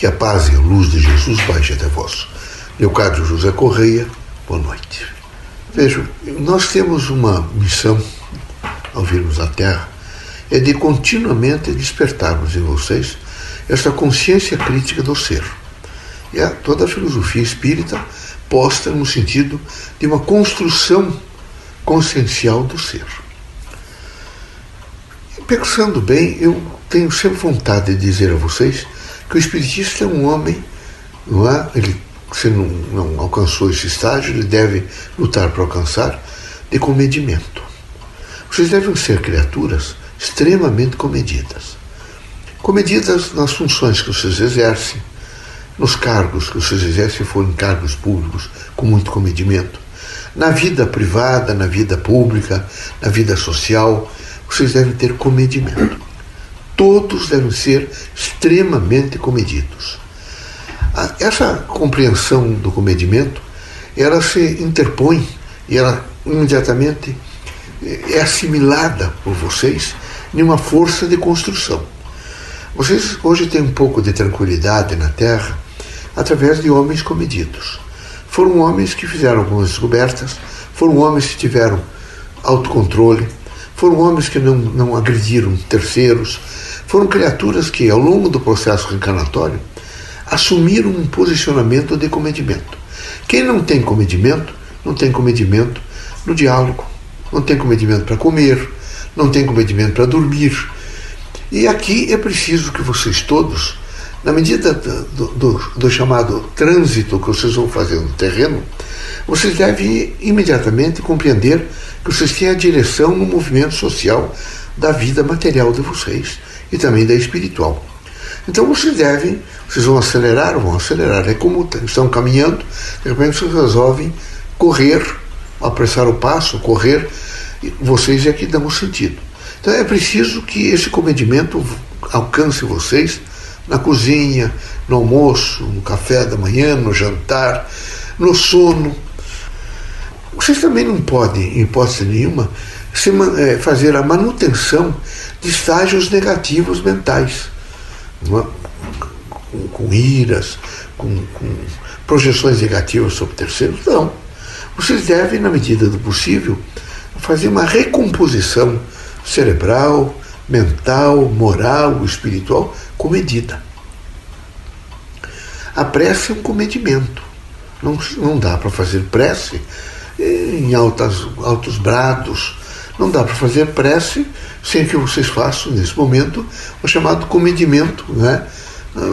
Que a paz e a luz de Jesus baixe até vós. Leocádio José Correia, boa noite. Vejam, nós temos uma missão ao virmos à Terra, é de continuamente despertarmos em vocês esta consciência crítica do ser. E a, toda a filosofia espírita posta no sentido de uma construção consciencial do ser. Pensando bem, eu tenho sempre vontade de dizer a vocês que o espiritista é um homem, não é? Ele, se não, não alcançou esse estágio, ele deve lutar para alcançar, de comedimento. Vocês devem ser criaturas extremamente comedidas. Comedidas nas funções que vocês exercem, nos cargos que vocês exercem, forem cargos públicos, com muito comedimento. Na vida privada, na vida pública, na vida social, vocês devem ter comedimento. Todos devem ser extremamente comedidos. Essa compreensão do comedimento, ela se interpõe e ela imediatamente é assimilada por vocês em uma força de construção. Vocês hoje têm um pouco de tranquilidade na Terra através de homens comedidos. Foram homens que fizeram algumas descobertas, foram homens que tiveram autocontrole, foram homens que não, não agrediram terceiros, foram criaturas que, ao longo do processo reencarnatório, assumiram um posicionamento de comedimento. Quem não tem comedimento, não tem comedimento no diálogo, não tem comedimento para comer, não tem comedimento para dormir. E aqui é preciso que vocês todos, na medida do, do, do, chamado trânsito que vocês vão fazer no terreno, vocês devem imediatamente compreender que vocês têm a direção no movimento social da vida material de vocês e também da espiritual. Então vocês devem, vocês vão acelerar, vão acelerar. É como estão caminhando, de repente vocês resolvem correr, apressar o passo, correr, vocês é que dão o sentido. Então é preciso que esse comedimento alcance vocês na cozinha, no almoço, no café da manhã, no jantar, no sono, vocês também não podem, em hipótese nenhuma, se, é, fazer a manutenção estágios negativos mentais, é? com, com, iras, com, com projeções negativas sobre terceiros. Não. Vocês devem, na medida do possível, fazer uma recomposição cerebral, mental, moral, espiritual, comedida. A prece é um comedimento. Não, não dá para fazer prece em altas, altos brados. Não dá para fazer prece sem que vocês façam, nesse momento, o chamado comedimento, né?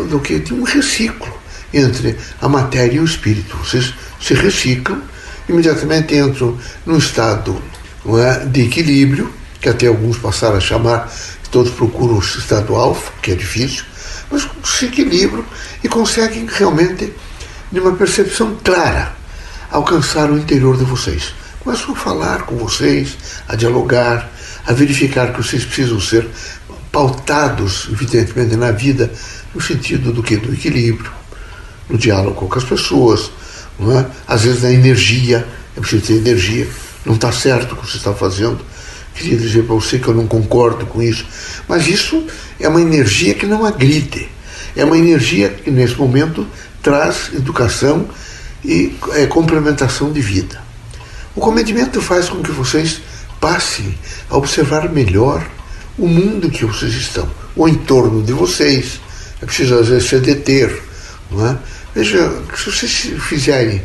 do que de um reciclo entre a matéria e o espírito. Vocês se reciclam, imediatamente entram num estado é, de equilíbrio, que até alguns passaram a chamar, todos procuram o estado alfa, que é difícil, mas se equilibram e conseguem realmente, de uma percepção clara, alcançar o interior de vocês. Começam a falar com vocês, a dialogar, a verificar que vocês precisam ser pautados, evidentemente, na vida, no sentido do que? Do equilíbrio, no diálogo com as pessoas, não é? às vezes na energia, é preciso ter energia, não está certo o que você está fazendo. Queria dizer para você que eu não concordo com isso, mas isso é uma energia que não agride, é uma energia que nesse momento traz educação e é, complementação de vida. O comedimento faz com que vocês passem a observar melhor o mundo que vocês estão, o entorno de vocês. É preciso às vezes se deter. Não é? Veja, se vocês fizerem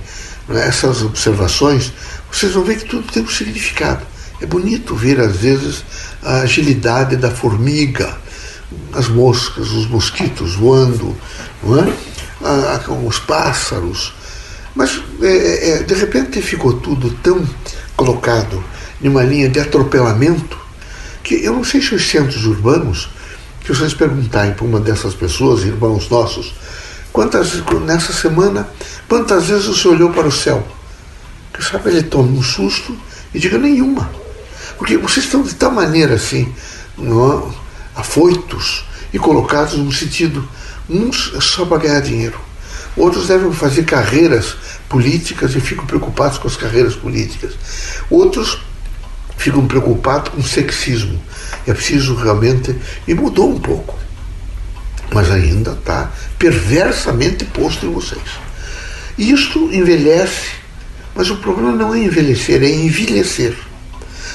é, essas observações, vocês vão ver que tudo tem um significado. É bonito ver, às vezes, a agilidade da formiga, as moscas, os mosquitos voando, não é? os pássaros, mas, é, é, é, de repente, ficou tudo tão colocado em uma linha de atropelamento que eu não sei se os centros urbanos, que vocês perguntarem para uma dessas pessoas, irmãos nossos, quantas nessa semana, quantas vezes você olhou para o céu? Que sabe, ele toma um susto e diga nenhuma. Porque vocês estão de tal maneira assim, não, afoitos e colocados no sentido, uns só para ganhar dinheiro Outros devem fazer carreiras políticas e ficam preocupados com as carreiras políticas. Outros ficam preocupados com sexismo. É preciso realmente. E mudou um pouco. Mas ainda está perversamente posto em vocês. Isto envelhece, mas o problema não é envelhecer, é envelhecer.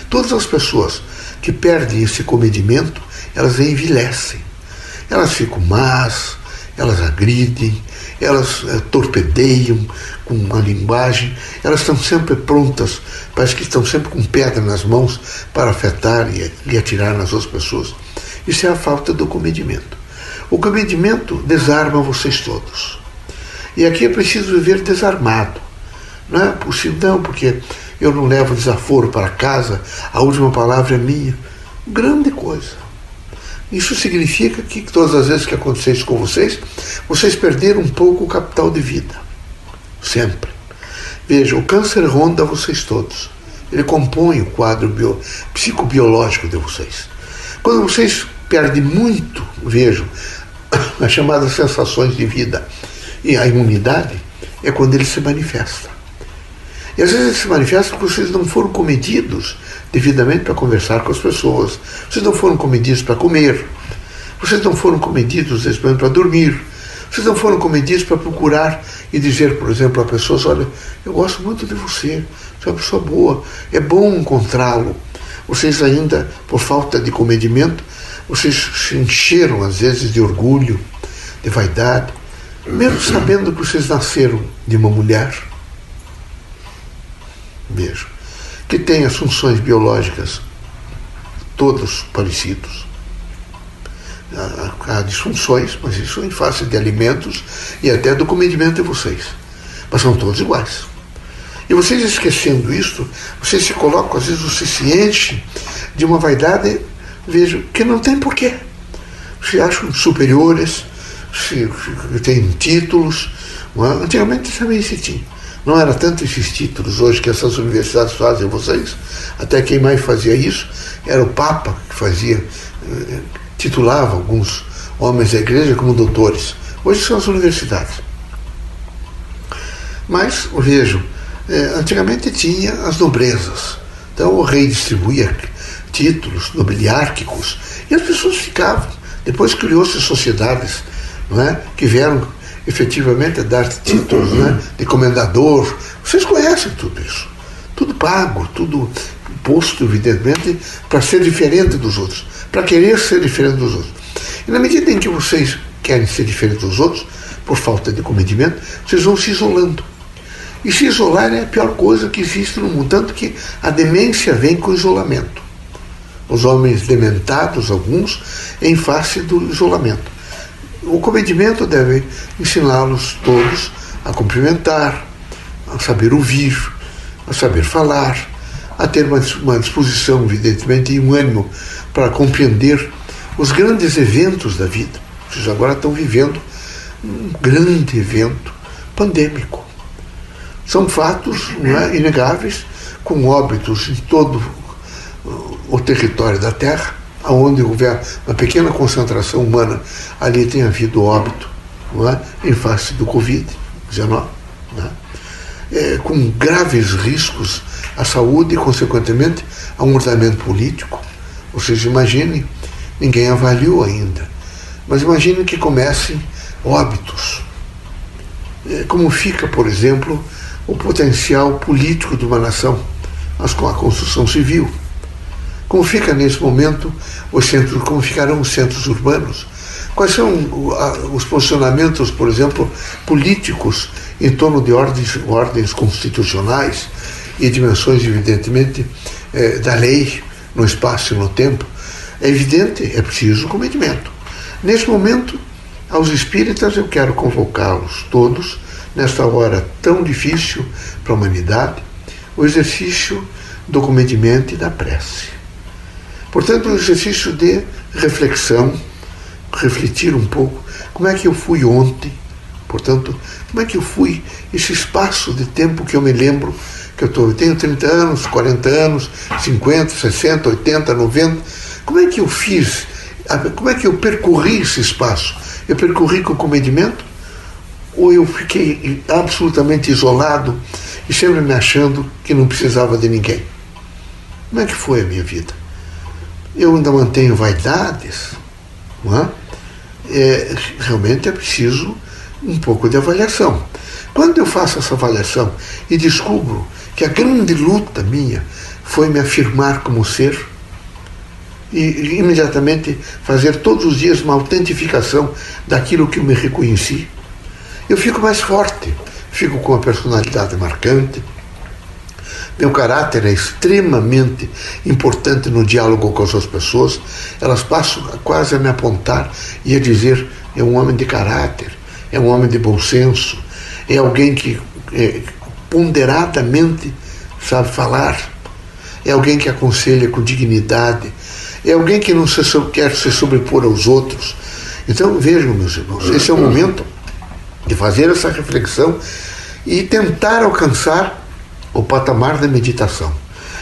Todas as pessoas que perdem esse comedimento, elas envelhecem. Elas ficam más, elas agridem, elas é, torpedeiam com uma linguagem, elas estão sempre prontas, parece que estão sempre com pedra nas mãos para afetar e, e atirar nas outras pessoas. Isso é a falta do comedimento. O comedimento desarma vocês todos. E aqui é preciso viver desarmado. Não é possível, não, porque eu não levo desaforo para casa, a última palavra é minha. Grande coisa. Isso significa que todas as vezes que acontecer isso com vocês, vocês perderam um pouco o capital de vida. Sempre. Veja, o câncer ronda vocês todos. Ele compõe o quadro bio, psicobiológico de vocês. Quando vocês perdem muito, vejam, as chamadas sensações de vida e a imunidade, é quando ele se manifesta. E às vezes se manifesta porque vocês não foram comedidos devidamente para conversar com as pessoas. Vocês não foram comedidos para comer. Vocês não foram comedidos, para dormir. Vocês não foram comedidos para procurar e dizer, por exemplo, a pessoas: olha, eu gosto muito de você, você é uma pessoa boa, é bom encontrá-lo. Vocês ainda, por falta de comedimento, vocês se encheram às vezes de orgulho, de vaidade, mesmo sabendo que vocês nasceram de uma mulher. Vejo que tem as funções biológicas todos parecidos. Há, disfunções, mas isso em face de alimentos e até do comedimento de vocês. Mas são todos iguais. E vocês esquecendo isso, vocês se colocam, às vezes você se enche de uma vaidade, vejo, que não tem porquê. Se acham superiores, se, se têm títulos. É? Antigamente também se tinha. Não era tanto esses títulos hoje que essas universidades fazem vocês, até quem mais fazia isso era o Papa, que fazia, eh, titulava alguns homens da igreja como doutores. Hoje são as universidades. Mas, vejo, eh, antigamente tinha as nobrezas. Então o rei distribuía títulos nobiliárquicos e as pessoas ficavam. Depois criou-se sociedades não é, que vieram efetivamente a dar títulos né, de comendador. Vocês conhecem tudo isso. Tudo pago, tudo posto, evidentemente, para ser diferente dos outros, para querer ser diferente dos outros. E na medida em que vocês querem ser diferentes dos outros, por falta de comedimento, vocês vão se isolando. E se isolar é a pior coisa que existe no mundo, tanto que a demência vem com o isolamento. Os homens dementados, alguns, em face do isolamento. O comedimento deve ensiná-los todos a cumprimentar, a saber ouvir, a saber falar, a ter uma, disposição, evidentemente, e um ânimo para compreender os grandes eventos da vida. Vocês agora estão vivendo um grande evento pandêmico. São fatos é, inegáveis, com óbitos em todo o território da Terra onde houver uma pequena concentração humana, ali tem havido óbito não é? em face do Covid-19, é? é, com graves riscos à saúde e, consequentemente, a um ordenamento político. Vocês imaginem, ninguém avaliou ainda, mas imaginem que comecem óbitos. É, como fica, por exemplo, o potencial político de uma nação, mas com a construção civil. Como fica nesse momento os centros, como ficarão os centros urbanos? Quais são os posicionamentos, por exemplo, políticos em torno de ordens, ordens constitucionais e dimensões, evidentemente, eh, da lei no espaço e no tempo? É evidente, é preciso comedimento. Nesse momento, aos espíritas, eu quero convocá-los todos, nesta hora tão difícil para a humanidade, o exercício do comedimento e da prece. Portanto, um exercício de reflexão, refletir um pouco como é que eu fui ontem, portanto, como é que eu fui esse espaço de tempo que eu me lembro que eu, tô, eu tenho 30 anos, 40 anos, 50, 60, 80, 90, como é que eu fiz, como é que eu percorri esse espaço? Eu percorri com comedimento? Ou eu fiquei absolutamente isolado e sempre me achando que não precisava de ninguém? Como é que foi a minha vida? Eu ainda mantenho vaidades, é? é, realmente é preciso um pouco de avaliação. Quando eu faço essa avaliação e descubro que a grande luta minha foi me afirmar como ser e imediatamente fazer todos os dias uma autentificação daquilo que eu me reconheci, eu fico mais forte, fico com uma personalidade marcante. Meu caráter é extremamente importante no diálogo com as outras pessoas. Elas passam quase a me apontar e a dizer: é um homem de caráter, é um homem de bom senso, é alguém que é, ponderadamente sabe falar, é alguém que aconselha com dignidade, é alguém que não se, quer se sobrepor aos outros. Então vejam, meus irmãos, esse é o momento de fazer essa reflexão e tentar alcançar o patamar da meditação.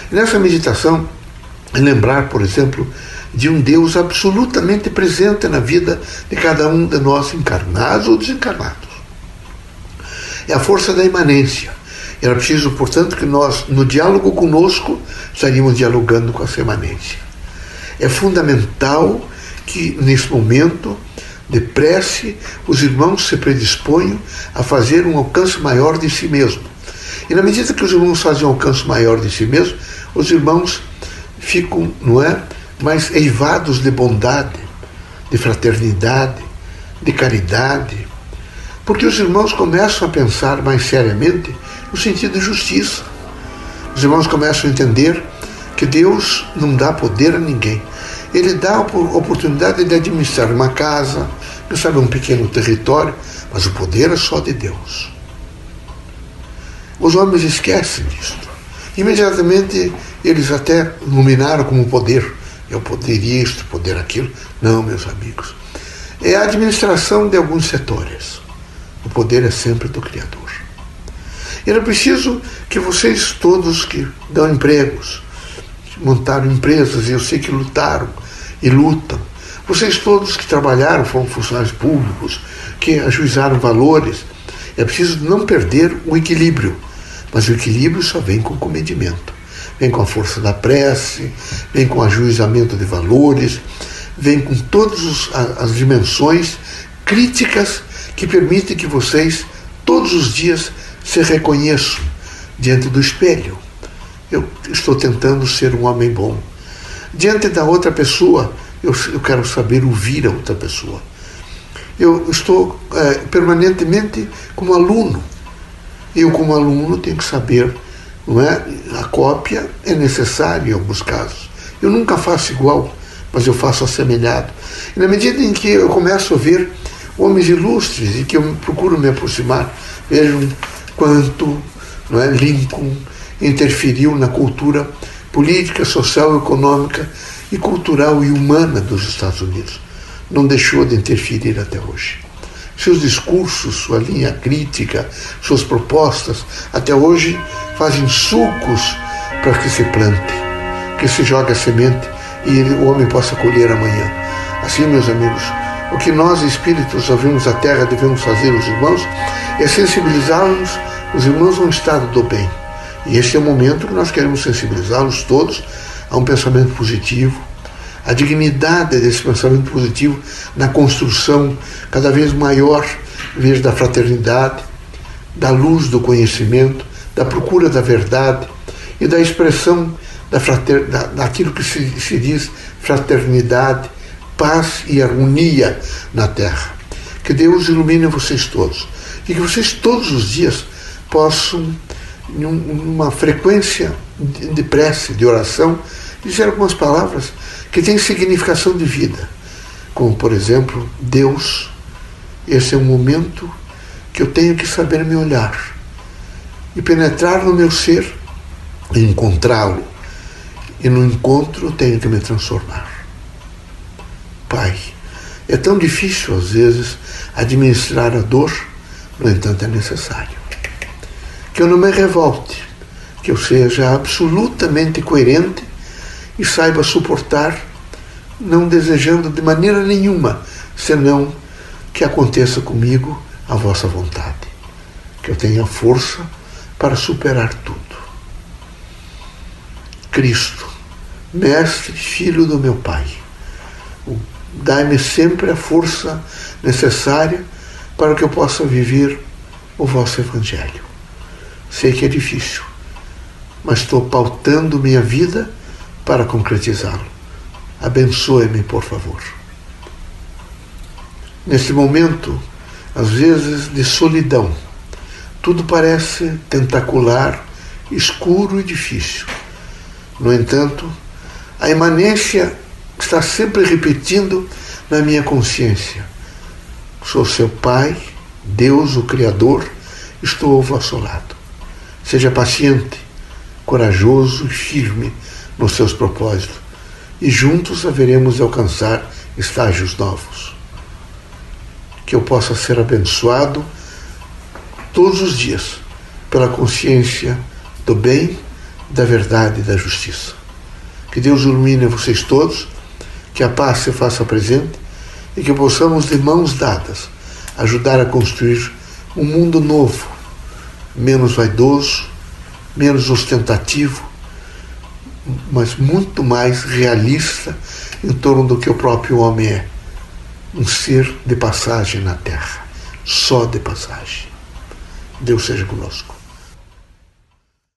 Nessa meditação, lembrar, por exemplo, de um Deus absolutamente presente na vida de cada um de nós, encarnados ou desencarnados. É a força da imanência. Era preciso, portanto, que nós, no diálogo conosco, estaríamos dialogando com essa imanência. É fundamental que, nesse momento, de prece, os irmãos se predisponham a fazer um alcance maior de si mesmo. E na medida que os irmãos fazem um alcance maior de si mesmo, os irmãos ficam, não é, mais eivados de bondade, de fraternidade, de caridade, porque os irmãos começam a pensar mais seriamente no sentido de justiça. Os irmãos começam a entender que Deus não dá poder a ninguém. Ele dá a oportunidade de administrar uma casa, quem sabe um pequeno território, mas o poder é só de Deus. Os homens esquecem disto. Imediatamente eles até nominaram como poder. Eu poder isto, poder aquilo. Não, meus amigos. É a administração de alguns setores. O poder é sempre do Criador. Era preciso que vocês todos que dão empregos, montaram empresas, e eu sei que lutaram e lutam. Vocês todos que trabalharam, foram funcionários públicos, que ajuizaram valores, é preciso não perder o equilíbrio. Mas o equilíbrio só vem com comedimento. Vem com a força da prece, vem com ajuizamento de valores, vem com todas as dimensões críticas que permitem que vocês, todos os dias, se reconheçam diante do espelho. Eu estou tentando ser um homem bom. Diante da outra pessoa, eu, eu quero saber ouvir a outra pessoa. Eu estou é, permanentemente como aluno. Eu, como aluno, tenho que saber, não é? A cópia é necessária em alguns casos. Eu nunca faço igual, mas eu faço assemelhado. E na medida em que eu começo a ver homens ilustres e que eu procuro me aproximar, vejam quanto não é, Lincoln interferiu na cultura política, social, econômica e cultural e humana dos Estados Unidos. Não deixou de interferir até hoje. Seus discursos, sua linha crítica, suas propostas, até hoje fazem sucos para que se plante, que se jogue a semente e o homem possa colher amanhã. Assim, meus amigos, o que nós, espíritos, ouvimos a terra, devemos fazer, os irmãos, é sensibilizá-los, os irmãos, a um estado do bem. E esse é o momento que nós queremos sensibilizá-los todos a um pensamento positivo, a dignidade desse pensamento positivo na construção cada vez maior, veja, da fraternidade, da luz do conhecimento, da procura da verdade e da expressão da frater, da, daquilo que se, se diz fraternidade, paz e harmonia na terra. Que Deus ilumine vocês todos e que vocês todos os dias possam, numa frequência de prece, de oração, dizer algumas palavras que têm significação de vida, como, por exemplo, Deus, esse é um momento que eu tenho que saber me olhar e penetrar no meu ser e encontrá-lo. E no encontro tenho que me transformar. Pai, é tão difícil às vezes administrar a dor no entanto, é necessário. Que eu não me revolte, que eu seja absolutamente coerente e saiba suportar, não desejando de maneira nenhuma, senão que aconteça comigo a vossa vontade. Que eu tenha força para superar tudo. Cristo, Mestre, Filho do meu Pai, Dai-me sempre a força necessária para que eu possa viver o vosso Evangelho. Sei que é difícil, mas estou pautando minha vida para concretizá-lo. Abençoe-me, por favor. Nesse momento, às vezes de solidão, tudo parece tentacular, escuro e difícil. No entanto, a imanência está sempre repetindo na minha consciência: sou seu Pai, Deus, o Criador, estou ao vosso lado. Seja paciente, corajoso e firme nos seus propósitos, e juntos haveremos de alcançar estágios novos. Que eu possa ser abençoado todos os dias pela consciência do bem, da verdade e da justiça. Que Deus ilumine vocês todos, que a paz se faça presente e que possamos, de mãos dadas, ajudar a construir um mundo novo, menos vaidoso, menos ostentativo, mas muito mais realista em torno do que o próprio homem é. Um ser de passagem na terra, só de passagem. Deus seja conosco.